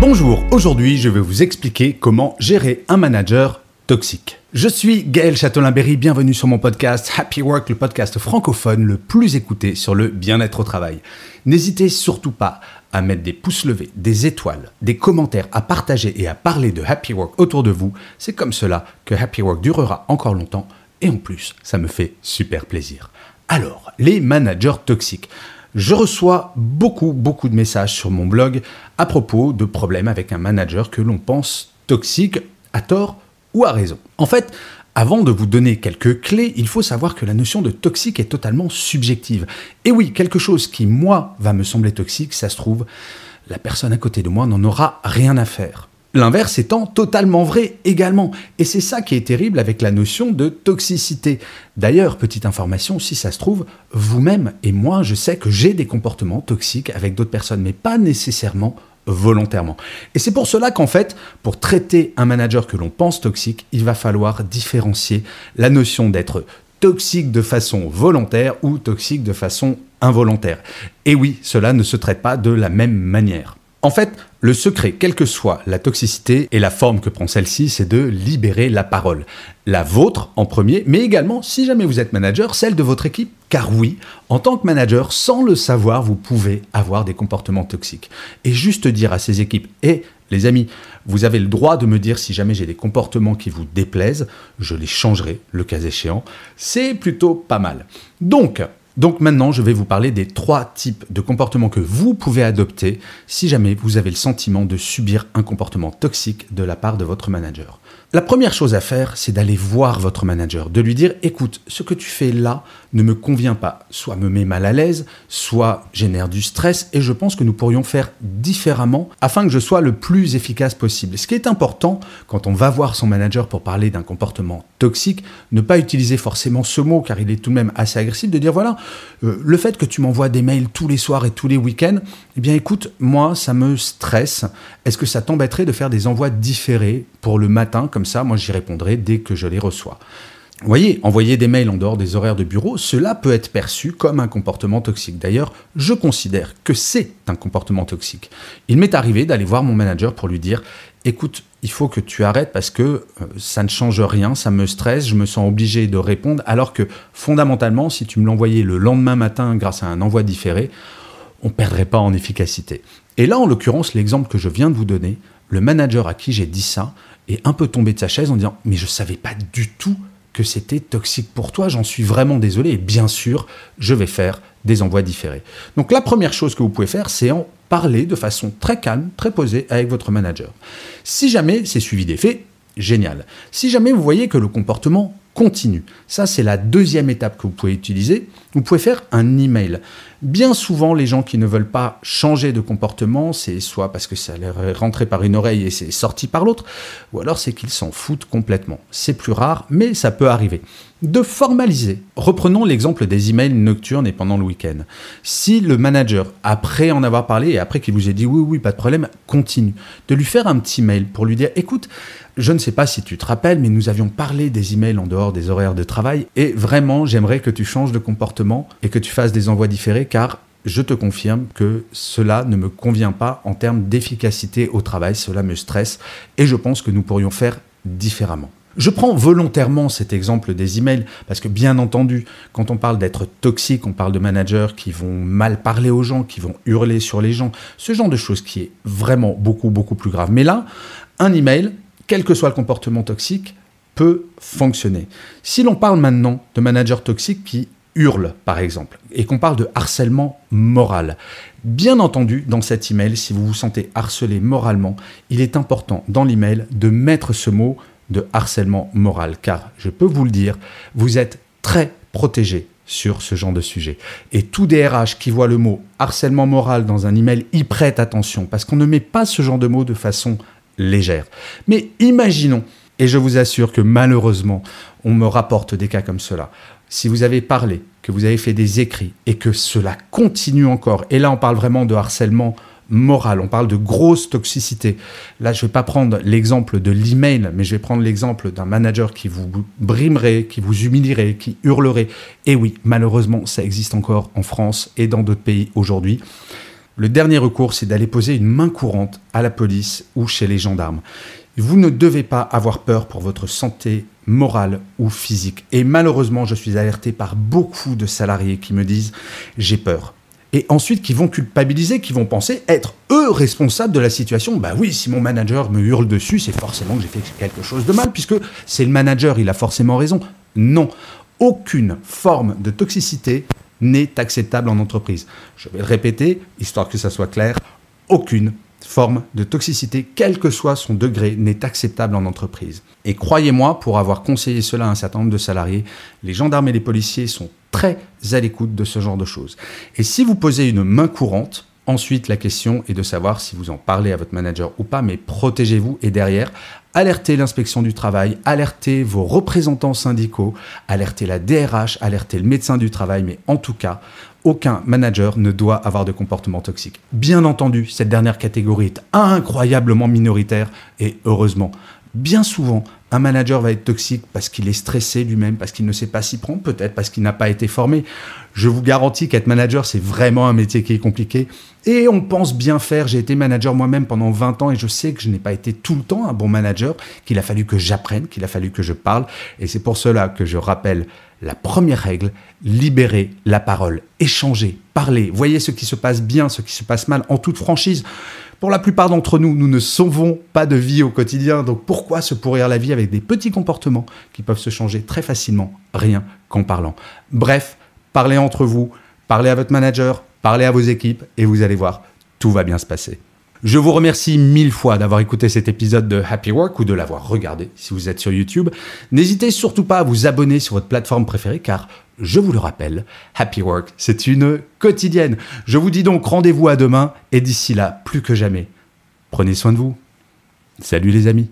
Bonjour, aujourd'hui je vais vous expliquer comment gérer un manager toxique. Je suis Gaël Châtelain-Berry, bienvenue sur mon podcast Happy Work, le podcast francophone le plus écouté sur le bien-être au travail. N'hésitez surtout pas à mettre des pouces levés, des étoiles, des commentaires, à partager et à parler de Happy Work autour de vous. C'est comme cela que Happy Work durera encore longtemps et en plus, ça me fait super plaisir. Alors, les managers toxiques. Je reçois beaucoup, beaucoup de messages sur mon blog à propos de problèmes avec un manager que l'on pense toxique, à tort ou à raison. En fait, avant de vous donner quelques clés, il faut savoir que la notion de toxique est totalement subjective. Et oui, quelque chose qui, moi, va me sembler toxique, ça se trouve, la personne à côté de moi n'en aura rien à faire. L'inverse étant totalement vrai également. Et c'est ça qui est terrible avec la notion de toxicité. D'ailleurs, petite information, si ça se trouve, vous-même et moi, je sais que j'ai des comportements toxiques avec d'autres personnes, mais pas nécessairement volontairement. Et c'est pour cela qu'en fait, pour traiter un manager que l'on pense toxique, il va falloir différencier la notion d'être toxique de façon volontaire ou toxique de façon involontaire. Et oui, cela ne se traite pas de la même manière. En fait, le secret, quelle que soit la toxicité et la forme que prend celle-ci, c'est de libérer la parole. La vôtre en premier, mais également, si jamais vous êtes manager, celle de votre équipe. Car oui, en tant que manager, sans le savoir, vous pouvez avoir des comportements toxiques. Et juste dire à ces équipes, et les amis, vous avez le droit de me dire si jamais j'ai des comportements qui vous déplaisent, je les changerai le cas échéant. C'est plutôt pas mal. Donc, donc maintenant, je vais vous parler des trois types de comportements que vous pouvez adopter si jamais vous avez le sentiment de subir un comportement toxique de la part de votre manager. La première chose à faire, c'est d'aller voir votre manager, de lui dire écoute, ce que tu fais là ne me convient pas, soit me met mal à l'aise, soit génère du stress, et je pense que nous pourrions faire différemment afin que je sois le plus efficace possible. Ce qui est important quand on va voir son manager pour parler d'un comportement toxique, ne pas utiliser forcément ce mot car il est tout de même assez agressif, de dire voilà, euh, le fait que tu m'envoies des mails tous les soirs et tous les week-ends, eh bien écoute, moi ça me stresse. Est-ce que ça t'embêterait de faire des envois différés pour le matin? Comme ça, moi j'y répondrai dès que je les reçois. Vous voyez, envoyer des mails en dehors des horaires de bureau, cela peut être perçu comme un comportement toxique. D'ailleurs, je considère que c'est un comportement toxique. Il m'est arrivé d'aller voir mon manager pour lui dire écoute, il faut que tu arrêtes parce que euh, ça ne change rien, ça me stresse, je me sens obligé de répondre, alors que fondamentalement, si tu me l'envoyais le lendemain matin grâce à un envoi différé, on ne perdrait pas en efficacité. Et là, en l'occurrence, l'exemple que je viens de vous donner, le manager à qui j'ai dit ça est un peu tombé de sa chaise en disant Mais je ne savais pas du tout que c'était toxique pour toi, j'en suis vraiment désolé, et bien sûr, je vais faire des envois différés. Donc la première chose que vous pouvez faire, c'est en parler de façon très calme, très posée avec votre manager. Si jamais c'est suivi des faits, génial. Si jamais vous voyez que le comportement continue, ça c'est la deuxième étape que vous pouvez utiliser, vous pouvez faire un email. Bien souvent, les gens qui ne veulent pas changer de comportement, c'est soit parce que ça leur est rentré par une oreille et c'est sorti par l'autre, ou alors c'est qu'ils s'en foutent complètement. C'est plus rare, mais ça peut arriver. De formaliser. Reprenons l'exemple des emails nocturnes et pendant le week-end. Si le manager, après en avoir parlé et après qu'il vous ait dit oui, oui, pas de problème, continue, de lui faire un petit mail pour lui dire écoute, je ne sais pas si tu te rappelles, mais nous avions parlé des emails en dehors des horaires de travail et vraiment, j'aimerais que tu changes de comportement et que tu fasses des envois différés car je te confirme que cela ne me convient pas en termes d'efficacité au travail, cela me stresse et je pense que nous pourrions faire différemment. Je prends volontairement cet exemple des emails parce que bien entendu, quand on parle d'être toxique, on parle de managers qui vont mal parler aux gens, qui vont hurler sur les gens, ce genre de choses qui est vraiment beaucoup beaucoup plus grave. Mais là, un email, quel que soit le comportement toxique, peut fonctionner. Si l'on parle maintenant de managers toxiques qui hurle, par exemple, et qu'on parle de harcèlement moral. Bien entendu, dans cet email, si vous vous sentez harcelé moralement, il est important dans l'email de mettre ce mot de harcèlement moral, car je peux vous le dire, vous êtes très protégé sur ce genre de sujet. Et tout DRH qui voit le mot harcèlement moral dans un email y prête attention, parce qu'on ne met pas ce genre de mots de façon légère. Mais imaginons, et je vous assure que malheureusement, on me rapporte des cas comme cela. Si vous avez parlé, que vous avez fait des écrits et que cela continue encore, et là on parle vraiment de harcèlement morale, on parle de grosse toxicité. Là, je ne vais pas prendre l'exemple de l'email, mais je vais prendre l'exemple d'un manager qui vous brimerait, qui vous humilierait, qui hurlerait. Et oui, malheureusement, ça existe encore en France et dans d'autres pays aujourd'hui. Le dernier recours, c'est d'aller poser une main courante à la police ou chez les gendarmes. Vous ne devez pas avoir peur pour votre santé morale ou physique. Et malheureusement, je suis alerté par beaucoup de salariés qui me disent j'ai peur et ensuite qui vont culpabiliser, qui vont penser être eux responsables de la situation. Bah oui, si mon manager me hurle dessus, c'est forcément que j'ai fait quelque chose de mal, puisque c'est le manager, il a forcément raison. Non, aucune forme de toxicité n'est acceptable en entreprise. Je vais le répéter, histoire que ça soit clair, aucune forme de toxicité, quel que soit son degré, n'est acceptable en entreprise. Et croyez-moi, pour avoir conseillé cela à un certain nombre de salariés, les gendarmes et les policiers sont très à l'écoute de ce genre de choses. Et si vous posez une main courante, ensuite la question est de savoir si vous en parlez à votre manager ou pas, mais protégez-vous et derrière, alertez l'inspection du travail, alertez vos représentants syndicaux, alertez la DRH, alertez le médecin du travail, mais en tout cas, aucun manager ne doit avoir de comportement toxique. Bien entendu, cette dernière catégorie est incroyablement minoritaire et heureusement. Bien souvent, un manager va être toxique parce qu'il est stressé lui-même, parce qu'il ne sait pas s'y prendre, peut-être parce qu'il n'a pas été formé. Je vous garantis qu'être manager, c'est vraiment un métier qui est compliqué. Et on pense bien faire. J'ai été manager moi-même pendant 20 ans et je sais que je n'ai pas été tout le temps un bon manager, qu'il a fallu que j'apprenne, qu'il a fallu que je parle. Et c'est pour cela que je rappelle la première règle, libérer la parole, échanger, parler, voyez ce qui se passe bien, ce qui se passe mal, en toute franchise. Pour la plupart d'entre nous, nous ne sauvons pas de vie au quotidien, donc pourquoi se pourrir la vie avec des petits comportements qui peuvent se changer très facilement, rien qu'en parlant? Bref, parlez entre vous, parlez à votre manager, parlez à vos équipes, et vous allez voir, tout va bien se passer. Je vous remercie mille fois d'avoir écouté cet épisode de Happy Work ou de l'avoir regardé si vous êtes sur YouTube. N'hésitez surtout pas à vous abonner sur votre plateforme préférée car, je vous le rappelle, Happy Work, c'est une quotidienne. Je vous dis donc rendez-vous à demain et d'ici là, plus que jamais, prenez soin de vous. Salut les amis.